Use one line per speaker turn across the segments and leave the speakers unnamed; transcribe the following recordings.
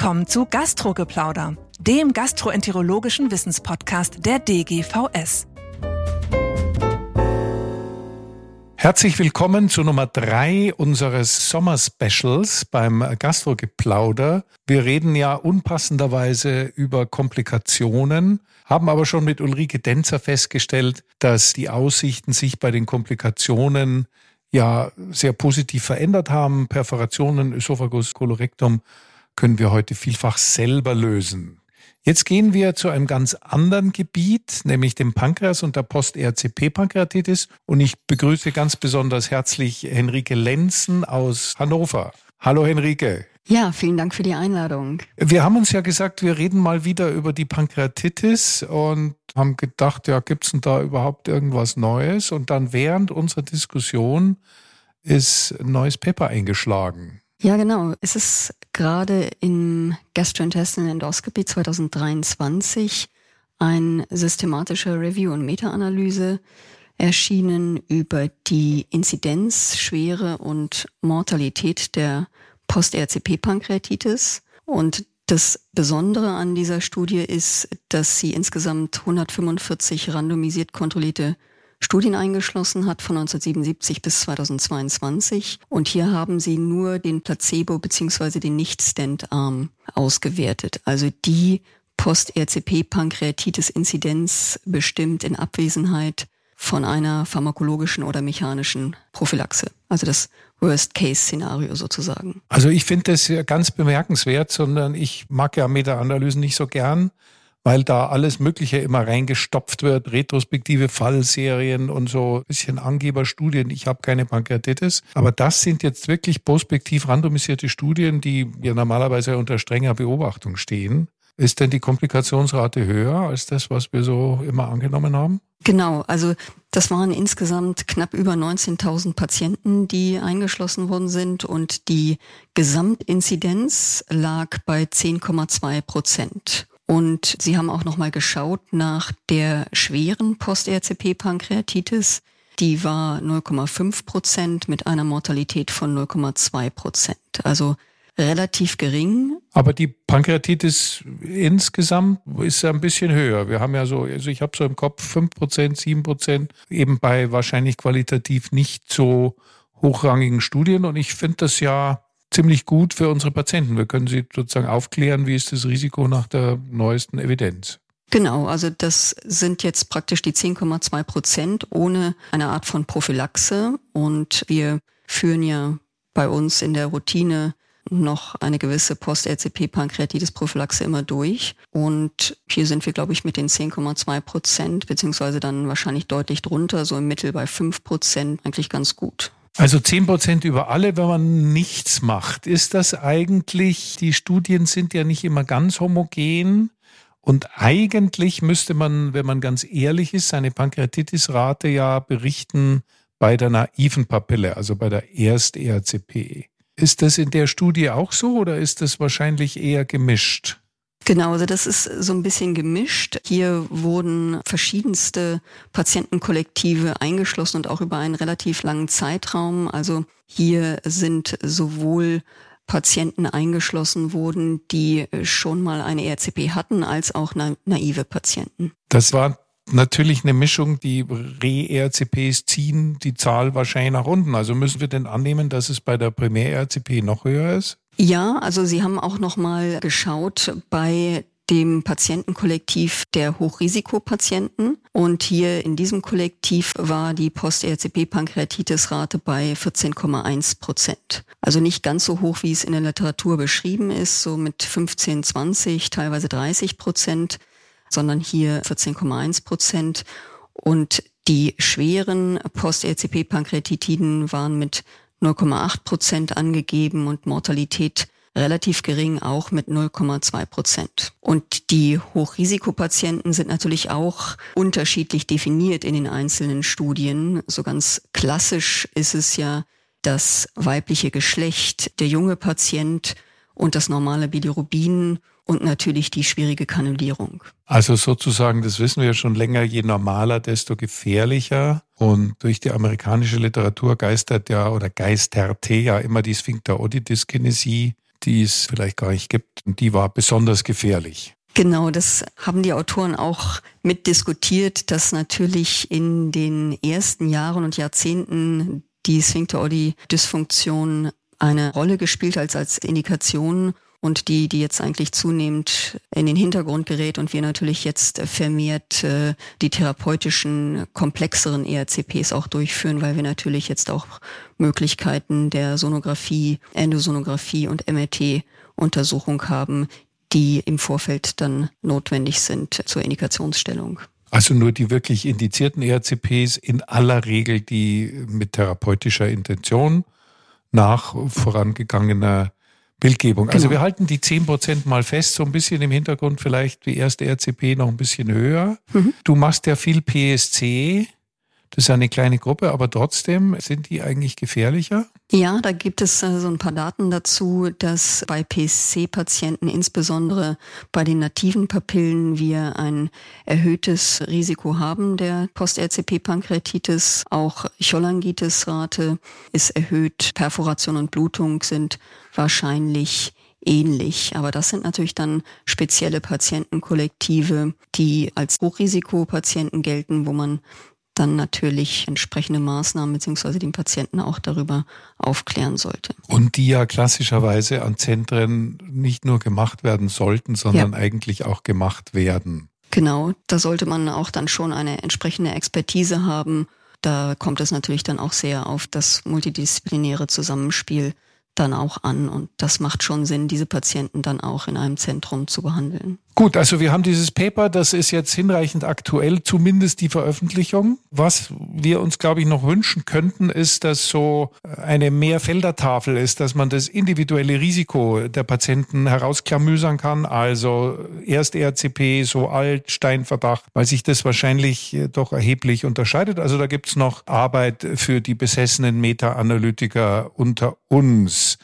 willkommen zu Gastrogeplauder, dem gastroenterologischen Wissenspodcast der DGVS.
Herzlich willkommen zu Nummer drei unseres Sommerspecials beim Gastrogeplauder. Wir reden ja unpassenderweise über Komplikationen, haben aber schon mit Ulrike Denzer festgestellt, dass die Aussichten sich bei den Komplikationen ja sehr positiv verändert haben. Perforationen, Ösophagus, Kolorektum können wir heute vielfach selber lösen. Jetzt gehen wir zu einem ganz anderen Gebiet, nämlich dem Pankreas und der Post-RCP-Pankreatitis. Und ich begrüße ganz besonders herzlich Henrike Lenzen aus Hannover. Hallo Henrike.
Ja, vielen Dank für die Einladung.
Wir haben uns ja gesagt, wir reden mal wieder über die Pankreatitis und haben gedacht, ja, gibt's denn da überhaupt irgendwas Neues? Und dann während unserer Diskussion ist ein neues Paper eingeschlagen.
Ja, genau. Es ist gerade in Gastrointestinal Endoscopy 2023 ein systematischer Review und Meta-Analyse erschienen über die Inzidenz, Schwere und Mortalität der Post-RCP-Pankreatitis. Und das Besondere an dieser Studie ist, dass sie insgesamt 145 randomisiert kontrollierte Studien eingeschlossen hat von 1977 bis 2022. Und hier haben sie nur den Placebo beziehungsweise den Nicht-Stand-Arm ausgewertet. Also die Post-RCP-Pankreatitis-Inzidenz bestimmt in Abwesenheit von einer pharmakologischen oder mechanischen Prophylaxe. Also das Worst-Case-Szenario sozusagen.
Also ich finde das ganz bemerkenswert, sondern ich mag ja Meta-Analysen nicht so gern weil da alles Mögliche immer reingestopft wird, retrospektive Fallserien und so ein bisschen Angeberstudien. Ich habe keine Pankreatitis, aber das sind jetzt wirklich prospektiv randomisierte Studien, die ja normalerweise unter strenger Beobachtung stehen. Ist denn die Komplikationsrate höher als das, was wir so immer angenommen haben?
Genau, also das waren insgesamt knapp über 19.000 Patienten, die eingeschlossen worden sind und die Gesamtinzidenz lag bei 10,2 Prozent. Und sie haben auch nochmal geschaut nach der schweren Post-RCP-Pankreatitis. Die war 0,5 Prozent mit einer Mortalität von 0,2 Prozent. Also relativ gering.
Aber die Pankreatitis insgesamt ist ein bisschen höher. Wir haben ja so, also ich habe so im Kopf 5 Prozent, 7 Prozent, eben bei wahrscheinlich qualitativ nicht so hochrangigen Studien. Und ich finde das ja ziemlich gut für unsere Patienten. Wir können sie sozusagen aufklären, wie ist das Risiko nach der neuesten Evidenz.
Genau, also das sind jetzt praktisch die 10,2 Prozent ohne eine Art von Prophylaxe. Und wir führen ja bei uns in der Routine noch eine gewisse Post-RCP-Pankreatitis-Prophylaxe immer durch. Und hier sind wir, glaube ich, mit den 10,2 Prozent, beziehungsweise dann wahrscheinlich deutlich drunter, so im Mittel bei 5 Prozent, eigentlich ganz gut.
Also zehn Prozent über alle, wenn man nichts macht. Ist das eigentlich, die Studien sind ja nicht immer ganz homogen. Und eigentlich müsste man, wenn man ganz ehrlich ist, seine Pankreatitis-Rate ja berichten bei der naiven Papille, also bei der Erst-ERCP. Ist das in der Studie auch so oder ist das wahrscheinlich eher gemischt?
Genau, also das ist so ein bisschen gemischt. Hier wurden verschiedenste Patientenkollektive eingeschlossen und auch über einen relativ langen Zeitraum. Also hier sind sowohl Patienten eingeschlossen wurden, die schon mal eine ERCP hatten, als auch na naive Patienten.
Das war natürlich eine Mischung, die Re-ERCPs ziehen die Zahl wahrscheinlich nach unten. Also müssen wir denn annehmen, dass es bei der Primär-ERCP noch höher ist?
Ja, also Sie haben auch noch mal geschaut bei dem Patientenkollektiv der Hochrisikopatienten. Und hier in diesem Kollektiv war die Post-RCP-Pankreatitis-Rate bei 14,1 Prozent. Also nicht ganz so hoch, wie es in der Literatur beschrieben ist, so mit 15, 20, teilweise 30 Prozent, sondern hier 14,1 Prozent. Und die schweren Post-RCP-Pankreatitiden waren mit 0,8 Prozent angegeben und Mortalität relativ gering auch mit 0,2 Prozent. Und die Hochrisikopatienten sind natürlich auch unterschiedlich definiert in den einzelnen Studien. So ganz klassisch ist es ja das weibliche Geschlecht, der junge Patient und das normale Bilirubin und natürlich die schwierige Kanulierung.
Also sozusagen, das wissen wir ja schon länger, je normaler, desto gefährlicher. Und durch die amerikanische Literatur geistert ja oder geisterte ja immer die Sphincter-Otitis-Kinesie die es vielleicht gar nicht gibt. Und die war besonders gefährlich.
Genau, das haben die Autoren auch mitdiskutiert, dass natürlich in den ersten Jahren und Jahrzehnten die Sphincter-Oddi-Dysfunktion eine Rolle gespielt als, als Indikation und die, die jetzt eigentlich zunehmend in den Hintergrund gerät und wir natürlich jetzt vermehrt äh, die therapeutischen, komplexeren ERCPs auch durchführen, weil wir natürlich jetzt auch Möglichkeiten der Sonographie, Endosonographie und MRT-Untersuchung haben, die im Vorfeld dann notwendig sind zur Indikationsstellung.
Also nur die wirklich indizierten ERCPs in aller Regel die mit therapeutischer Intention nach vorangegangener Bildgebung. Also genau. wir halten die 10 Prozent mal fest, so ein bisschen im Hintergrund vielleicht die erste RCP noch ein bisschen höher. Mhm. Du machst ja viel PSC. Das ist eine kleine Gruppe, aber trotzdem sind die eigentlich gefährlicher?
Ja, da gibt es äh, so ein paar Daten dazu, dass bei PSC-Patienten, insbesondere bei den nativen Papillen, wir ein erhöhtes Risiko haben der Post-RCP-Pankreatitis. Auch Cholangitis-Rate ist erhöht. Perforation und Blutung sind wahrscheinlich ähnlich. Aber das sind natürlich dann spezielle Patientenkollektive, die als Hochrisikopatienten gelten, wo man dann natürlich entsprechende Maßnahmen beziehungsweise den Patienten auch darüber aufklären sollte.
Und die ja klassischerweise an Zentren nicht nur gemacht werden sollten, sondern ja. eigentlich auch gemacht werden.
Genau, da sollte man auch dann schon eine entsprechende Expertise haben. Da kommt es natürlich dann auch sehr auf das multidisziplinäre Zusammenspiel dann auch an. Und das macht schon Sinn, diese Patienten dann auch in einem Zentrum zu behandeln.
Gut, also wir haben dieses Paper, das ist jetzt hinreichend aktuell, zumindest die Veröffentlichung. Was wir uns, glaube ich, noch wünschen könnten, ist, dass so eine Mehrfeldertafel ist, dass man das individuelle Risiko der Patienten herausklamüsern kann. Also erst RCP, so alt, Steinverdacht, weil sich das wahrscheinlich doch erheblich unterscheidet. Also da gibt's noch Arbeit für die besessenen Meta-Analytiker unter uns.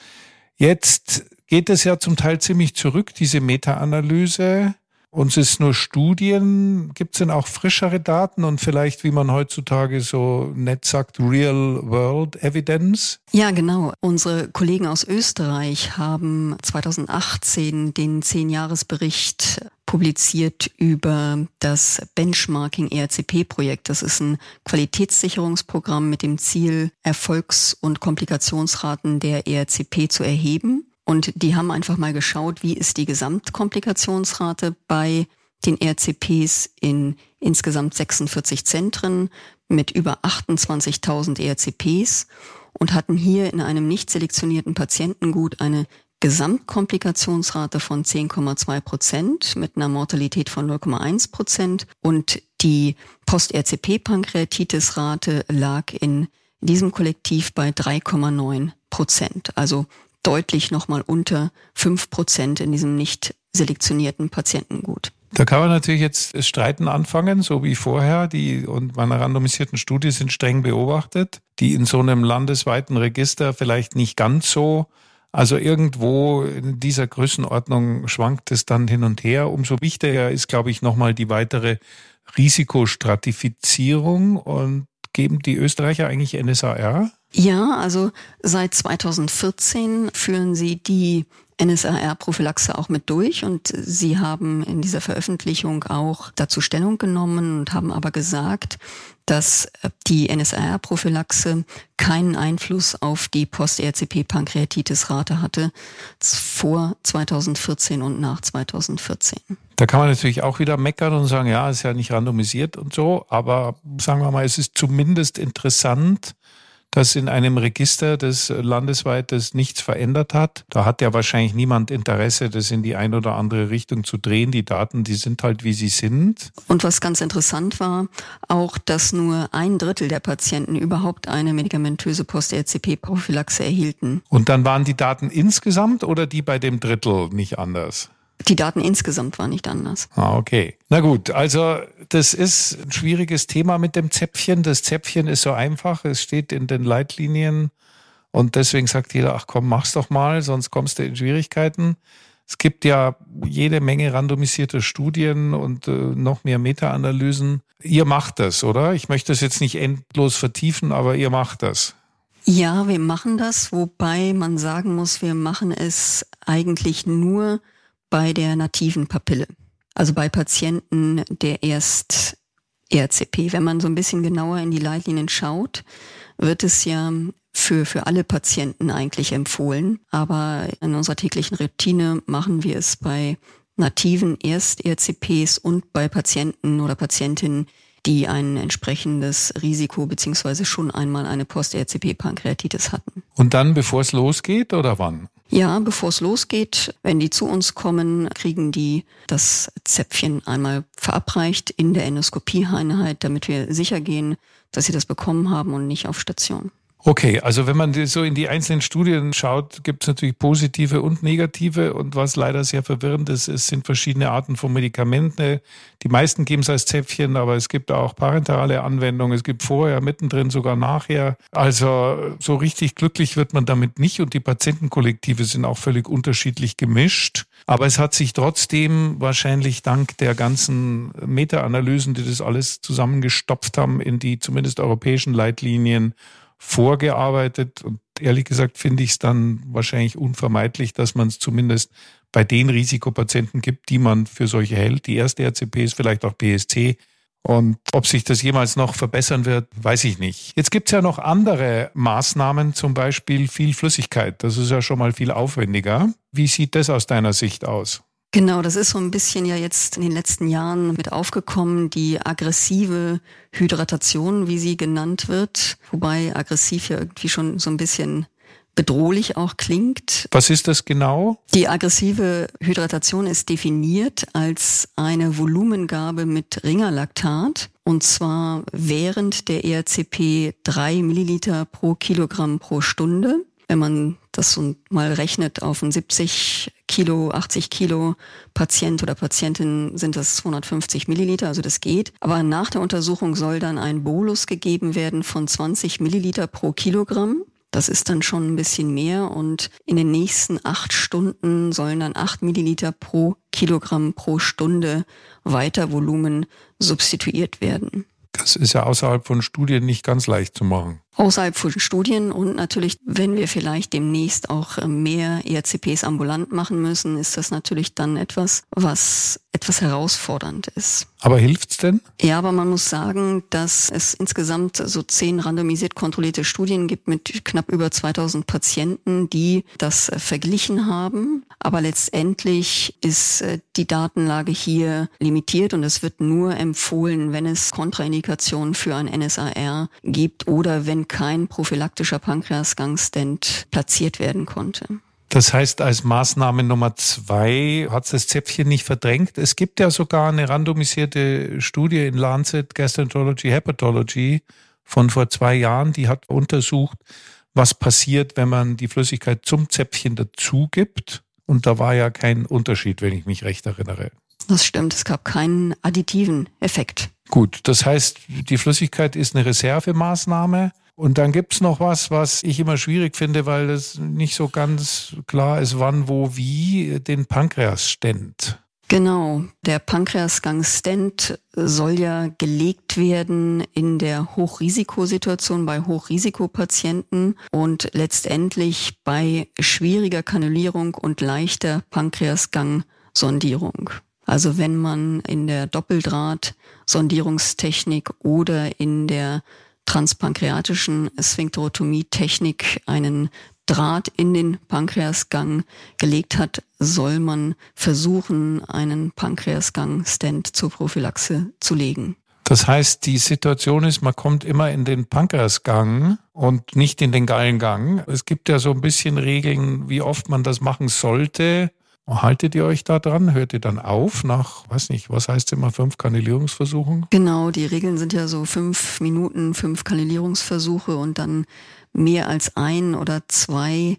Jetzt geht es ja zum Teil ziemlich zurück, diese Meta-Analyse. Uns ist nur Studien. Gibt es denn auch frischere Daten und vielleicht, wie man heutzutage so nett sagt, Real-World Evidence?
Ja, genau. Unsere Kollegen aus Österreich haben 2018 den Zehn-Jahres-Bericht publiziert über das Benchmarking ERCP-Projekt. Das ist ein Qualitätssicherungsprogramm mit dem Ziel, Erfolgs- und Komplikationsraten der ERCP zu erheben. Und die haben einfach mal geschaut, wie ist die Gesamtkomplikationsrate bei den RCPs in insgesamt 46 Zentren mit über 28.000 RCPs und hatten hier in einem nicht selektionierten Patientengut eine Gesamtkomplikationsrate von 10,2 Prozent mit einer Mortalität von 0,1 Prozent und die Post-RCP-Pankreatitis-Rate lag in diesem Kollektiv bei 3,9 Prozent. Also deutlich nochmal unter fünf Prozent in diesem nicht selektionierten Patientengut.
Da kann man natürlich jetzt Streiten anfangen, so wie vorher. Die und meine randomisierten Studien sind streng beobachtet, die in so einem landesweiten Register vielleicht nicht ganz so. Also irgendwo in dieser Größenordnung schwankt es dann hin und her. Umso wichtiger ist, glaube ich, nochmal die weitere Risikostratifizierung. Und geben die Österreicher eigentlich NSAR?
Ja, also seit 2014 führen sie die NSAR-Prophylaxe auch mit durch und sie haben in dieser Veröffentlichung auch dazu Stellung genommen und haben aber gesagt, dass die NSAR-Prophylaxe keinen Einfluss auf die Post-RCP-Pankreatitis-Rate hatte vor 2014 und nach 2014.
Da kann man natürlich auch wieder meckern und sagen, ja, ist ja nicht randomisiert und so, aber sagen wir mal, es ist zumindest interessant, dass in einem Register, das landesweit das nichts verändert hat, da hat ja wahrscheinlich niemand Interesse, das in die eine oder andere Richtung zu drehen. Die Daten, die sind halt, wie sie sind.
Und was ganz interessant war, auch, dass nur ein Drittel der Patienten überhaupt eine medikamentöse Post-RCP-Prophylaxe erhielten.
Und dann waren die Daten insgesamt oder die bei dem Drittel nicht anders?
Die Daten insgesamt waren nicht anders.
Ah, okay. Na gut, also das ist ein schwieriges Thema mit dem Zäpfchen. Das Zäpfchen ist so einfach, es steht in den Leitlinien und deswegen sagt jeder, ach komm, mach's doch mal, sonst kommst du in Schwierigkeiten. Es gibt ja jede Menge randomisierte Studien und äh, noch mehr Meta-Analysen. Ihr macht das, oder? Ich möchte das jetzt nicht endlos vertiefen, aber ihr macht das.
Ja, wir machen das, wobei man sagen muss, wir machen es eigentlich nur bei der nativen Papille. Also bei Patienten der erst RCP. Wenn man so ein bisschen genauer in die Leitlinien schaut, wird es ja für, für alle Patienten eigentlich empfohlen. Aber in unserer täglichen Routine machen wir es bei nativen Erst-RCPs und bei Patienten oder Patientinnen, die ein entsprechendes Risiko beziehungsweise schon einmal eine Post-RCP-Pankreatitis hatten.
Und dann, bevor es losgeht oder wann?
Ja, bevor es losgeht, wenn die zu uns kommen, kriegen die das Zäpfchen einmal verabreicht in der Endoskopieeinheit, damit wir sicher gehen, dass sie das bekommen haben und nicht auf Station.
Okay, also wenn man so in die einzelnen Studien schaut, gibt es natürlich positive und negative. Und was leider sehr verwirrend ist, es sind verschiedene Arten von Medikamenten. Die meisten geben es als Zäpfchen, aber es gibt auch parenterale Anwendungen. Es gibt vorher, mittendrin, sogar nachher. Also so richtig glücklich wird man damit nicht. Und die Patientenkollektive sind auch völlig unterschiedlich gemischt. Aber es hat sich trotzdem wahrscheinlich dank der ganzen Meta-Analysen, die das alles zusammengestopft haben, in die zumindest europäischen Leitlinien vorgearbeitet. Und ehrlich gesagt finde ich es dann wahrscheinlich unvermeidlich, dass man es zumindest bei den Risikopatienten gibt, die man für solche hält. Die erste RCP ist vielleicht auch PSC. Und ob sich das jemals noch verbessern wird, weiß ich nicht. Jetzt gibt es ja noch andere Maßnahmen, zum Beispiel viel Flüssigkeit. Das ist ja schon mal viel aufwendiger. Wie sieht das aus deiner Sicht aus?
Genau, das ist so ein bisschen ja jetzt in den letzten Jahren mit aufgekommen, die aggressive Hydratation, wie sie genannt wird, wobei aggressiv ja irgendwie schon so ein bisschen bedrohlich auch klingt.
Was ist das genau?
Die aggressive Hydratation ist definiert als eine Volumengabe mit Ringerlaktat und zwar während der ERCP drei Milliliter pro Kilogramm pro Stunde. Wenn man das mal rechnet auf einen 70 Kilo, 80 Kilo Patient oder Patientin sind das 250 Milliliter, also das geht. Aber nach der Untersuchung soll dann ein Bolus gegeben werden von 20 Milliliter pro Kilogramm. Das ist dann schon ein bisschen mehr und in den nächsten acht Stunden sollen dann acht Milliliter pro Kilogramm pro Stunde weiter Volumen substituiert werden.
Das ist ja außerhalb von Studien nicht ganz leicht zu machen
außerhalb von Studien und natürlich, wenn wir vielleicht demnächst auch äh, mehr ERCPs ambulant machen müssen, ist das natürlich dann etwas, was etwas herausfordernd ist.
Aber hilft's denn?
Ja, aber man muss sagen, dass es insgesamt so zehn randomisiert kontrollierte Studien gibt mit knapp über 2000 Patienten, die das äh, verglichen haben. Aber letztendlich ist äh, die Datenlage hier limitiert und es wird nur empfohlen, wenn es Kontraindikationen für ein NSAR gibt oder wenn kein prophylaktischer Pankreasgangstent platziert werden konnte.
Das heißt, als Maßnahme Nummer zwei hat das Zäpfchen nicht verdrängt. Es gibt ja sogar eine randomisierte Studie in Lancet Gastroenterology Hepatology von vor zwei Jahren, die hat untersucht, was passiert, wenn man die Flüssigkeit zum Zäpfchen dazu gibt. Und da war ja kein Unterschied, wenn ich mich recht erinnere.
Das stimmt, es gab keinen additiven Effekt.
Gut, das heißt, die Flüssigkeit ist eine Reservemaßnahme. Und dann gibt's noch was, was ich immer schwierig finde, weil es nicht so ganz klar ist, wann, wo, wie, den Pankreas-Stent.
Genau, der Pankreasgang-Stent soll ja gelegt werden in der Hochrisikosituation bei Hochrisikopatienten und letztendlich bei schwieriger Kanulierung und leichter Pankreasgang-Sondierung. Also wenn man in der Doppeldraht-Sondierungstechnik oder in der transpankreatischen Sphinkterotomie-Technik einen Draht in den Pankreasgang gelegt hat, soll man versuchen, einen Pankreasgang-Stent zur Prophylaxe zu legen.
Das heißt, die Situation ist, man kommt immer in den Pankreasgang und nicht in den Gallengang. Es gibt ja so ein bisschen Regeln, wie oft man das machen sollte. Haltet ihr euch da dran? Hört ihr dann auf nach, weiß nicht, was heißt immer, fünf Kanalierungsversuchen?
Genau, die Regeln sind ja so fünf Minuten, fünf Kanalierungsversuche und dann mehr als ein oder zwei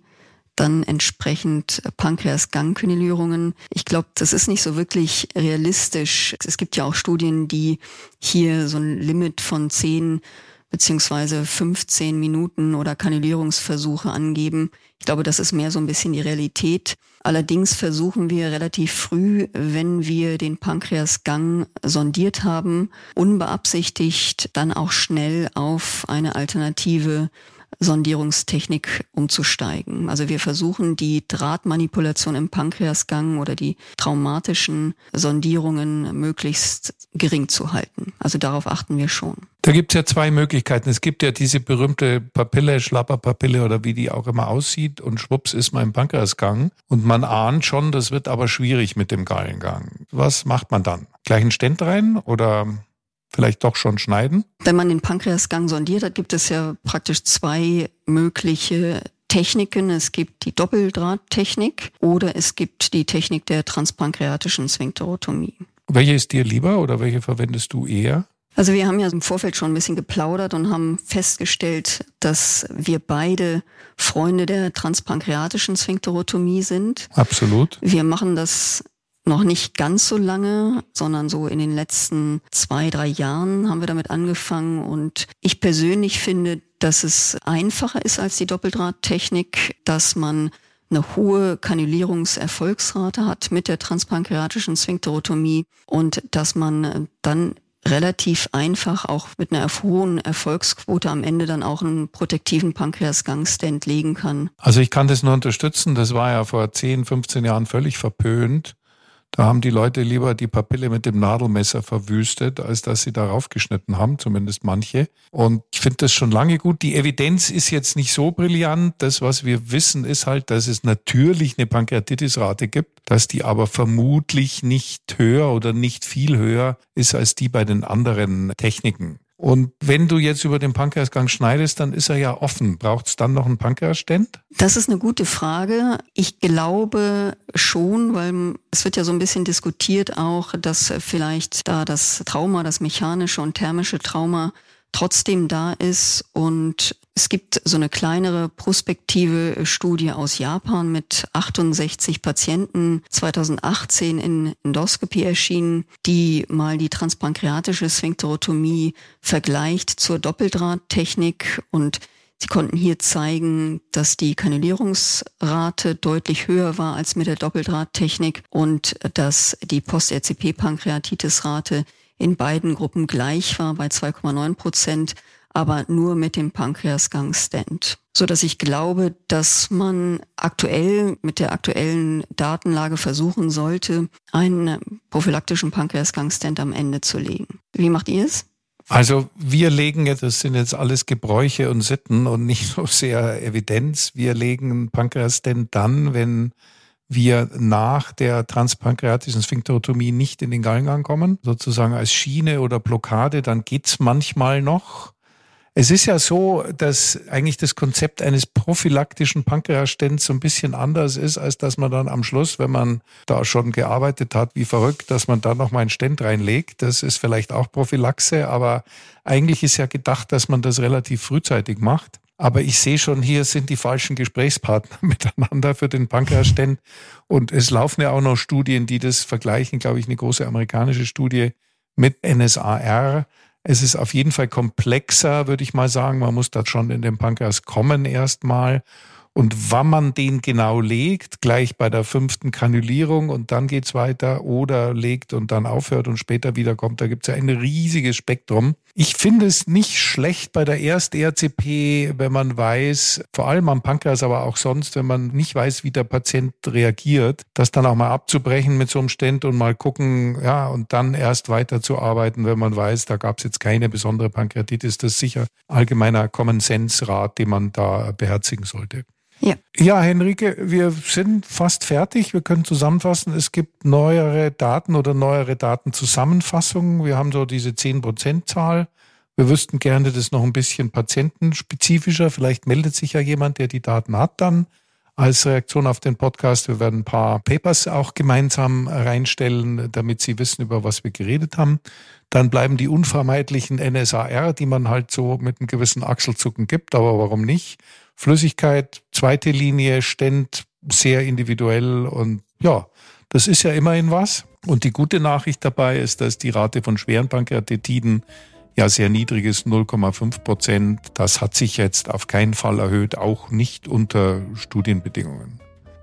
dann entsprechend Pankreasgangkanalierungen. Ich glaube, das ist nicht so wirklich realistisch. Es gibt ja auch Studien, die hier so ein Limit von zehn beziehungsweise 15 Minuten oder Kanalierungsversuche angeben. Ich glaube, das ist mehr so ein bisschen die Realität. Allerdings versuchen wir relativ früh, wenn wir den Pankreasgang sondiert haben, unbeabsichtigt dann auch schnell auf eine alternative Sondierungstechnik umzusteigen. Also wir versuchen die Drahtmanipulation im Pankreasgang oder die traumatischen Sondierungen möglichst gering zu halten. Also darauf achten wir schon.
Da gibt es ja zwei Möglichkeiten. Es gibt ja diese berühmte Papille, Schlapperpapille oder wie die auch immer aussieht und schwupps ist man im Pankreasgang und man ahnt schon, das wird aber schwierig mit dem Gallengang. Was macht man dann? Gleich einen Stent rein oder vielleicht doch schon schneiden?
Wenn man den Pankreasgang sondiert hat, gibt es ja praktisch zwei mögliche Techniken. Es gibt die Doppeldrahttechnik oder es gibt die Technik der transpankreatischen Sphinkterotomie.
Welche ist dir lieber oder welche verwendest du eher?
Also wir haben ja im Vorfeld schon ein bisschen geplaudert und haben festgestellt, dass wir beide Freunde der transpankreatischen Sphinkterotomie sind.
Absolut.
Wir machen das noch nicht ganz so lange, sondern so in den letzten zwei, drei Jahren haben wir damit angefangen. Und ich persönlich finde, dass es einfacher ist als die Doppeldrahttechnik, dass man eine hohe Kanulierungserfolgsrate hat mit der transpankreatischen Sphinkterotomie und dass man dann relativ einfach auch mit einer hohen Erfolgsquote am Ende dann auch einen protektiven Pankreasgangstent legen kann.
Also ich kann das nur unterstützen. Das war ja vor 10, 15 Jahren völlig verpönt. Da haben die Leute lieber die Papille mit dem Nadelmesser verwüstet, als dass sie darauf geschnitten haben, zumindest manche. Und ich finde das schon lange gut. Die Evidenz ist jetzt nicht so brillant. Das, was wir wissen, ist halt, dass es natürlich eine Pankreatitisrate gibt, dass die aber vermutlich nicht höher oder nicht viel höher ist als die bei den anderen Techniken. Und wenn du jetzt über den Pankreasgang schneidest, dann ist er ja offen. Braucht es dann noch einen Pankreasstent?
Das ist eine gute Frage. Ich glaube schon, weil es wird ja so ein bisschen diskutiert auch, dass vielleicht da das Trauma, das mechanische und thermische Trauma trotzdem da ist. Und es gibt so eine kleinere prospektive Studie aus Japan mit 68 Patienten 2018 in Endoskopie erschienen, die mal die transpankreatische Sphinkterotomie vergleicht zur Doppeldrahttechnik und Sie konnten hier zeigen, dass die Kanulierungsrate deutlich höher war als mit der Doppeldrahttechnik und dass die Post-RCP-Pankreatitis-Rate in beiden Gruppen gleich war bei 2,9 Prozent, aber nur mit dem Pankreasgang-Stent. So dass ich glaube, dass man aktuell mit der aktuellen Datenlage versuchen sollte, einen prophylaktischen Pankreasgang-Stent am Ende zu legen. Wie macht ihr es?
Also wir legen jetzt, das sind jetzt alles Gebräuche und Sitten und nicht so sehr Evidenz. Wir legen Pankreas-Stent dann, wenn wir nach der transpankreatischen Sphinkterotomie nicht in den Gallengang kommen, sozusagen als Schiene oder Blockade, dann geht's manchmal noch. Es ist ja so, dass eigentlich das Konzept eines prophylaktischen Pankreasstents so ein bisschen anders ist, als dass man dann am Schluss, wenn man da schon gearbeitet hat, wie verrückt, dass man da noch mal einen Stent reinlegt. Das ist vielleicht auch Prophylaxe, aber eigentlich ist ja gedacht, dass man das relativ frühzeitig macht. Aber ich sehe schon, hier sind die falschen Gesprächspartner miteinander für den Pankreasstent. Und es laufen ja auch noch Studien, die das vergleichen, glaube ich, eine große amerikanische Studie mit NSAR. Es ist auf jeden Fall komplexer, würde ich mal sagen. Man muss da schon in den Pankreas kommen erstmal. Und wann man den genau legt, gleich bei der fünften Kanülierung und dann geht's weiter oder legt und dann aufhört und später wiederkommt, da gibt's ja ein riesiges Spektrum. Ich finde es nicht schlecht bei der Erst-RCP, wenn man weiß, vor allem am Pankreas, aber auch sonst, wenn man nicht weiß, wie der Patient reagiert, das dann auch mal abzubrechen mit so einem Stent und mal gucken, ja, und dann erst weiterzuarbeiten, wenn man weiß, da gab's jetzt keine besondere Pankreatitis. Das ist sicher allgemeiner Common Sense Rat, den man da beherzigen sollte.
Ja.
ja, Henrike, wir sind fast fertig. Wir können zusammenfassen. Es gibt neuere Daten oder neuere Datenzusammenfassungen. Wir haben so diese 10%-Zahl. Wir wüssten gerne das noch ein bisschen patientenspezifischer. Vielleicht meldet sich ja jemand, der die Daten hat dann als Reaktion auf den Podcast. Wir werden ein paar Papers auch gemeinsam reinstellen, damit Sie wissen, über was wir geredet haben. Dann bleiben die unvermeidlichen NSAR, die man halt so mit einem gewissen Achselzucken gibt, aber warum nicht? Flüssigkeit, zweite Linie, Stent, sehr individuell und ja, das ist ja immerhin was. Und die gute Nachricht dabei ist, dass die Rate von schweren Pankreatitiden ja sehr niedrig ist, 0,5 Prozent. Das hat sich jetzt auf keinen Fall erhöht, auch nicht unter Studienbedingungen.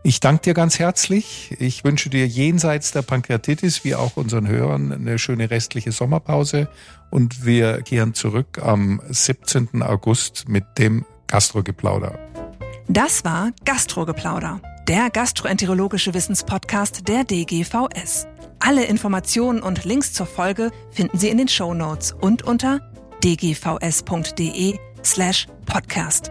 Ich danke dir ganz herzlich. Ich wünsche dir jenseits der Pankreatitis wie auch unseren Hörern eine schöne restliche Sommerpause und wir kehren zurück am 17. August mit dem Gastrogeplauder.
Das war Gastrogeplauder, der gastroenterologische Wissenspodcast der DGVS. Alle Informationen und Links zur Folge finden Sie in den Show Notes und unter dgvs.de slash podcast.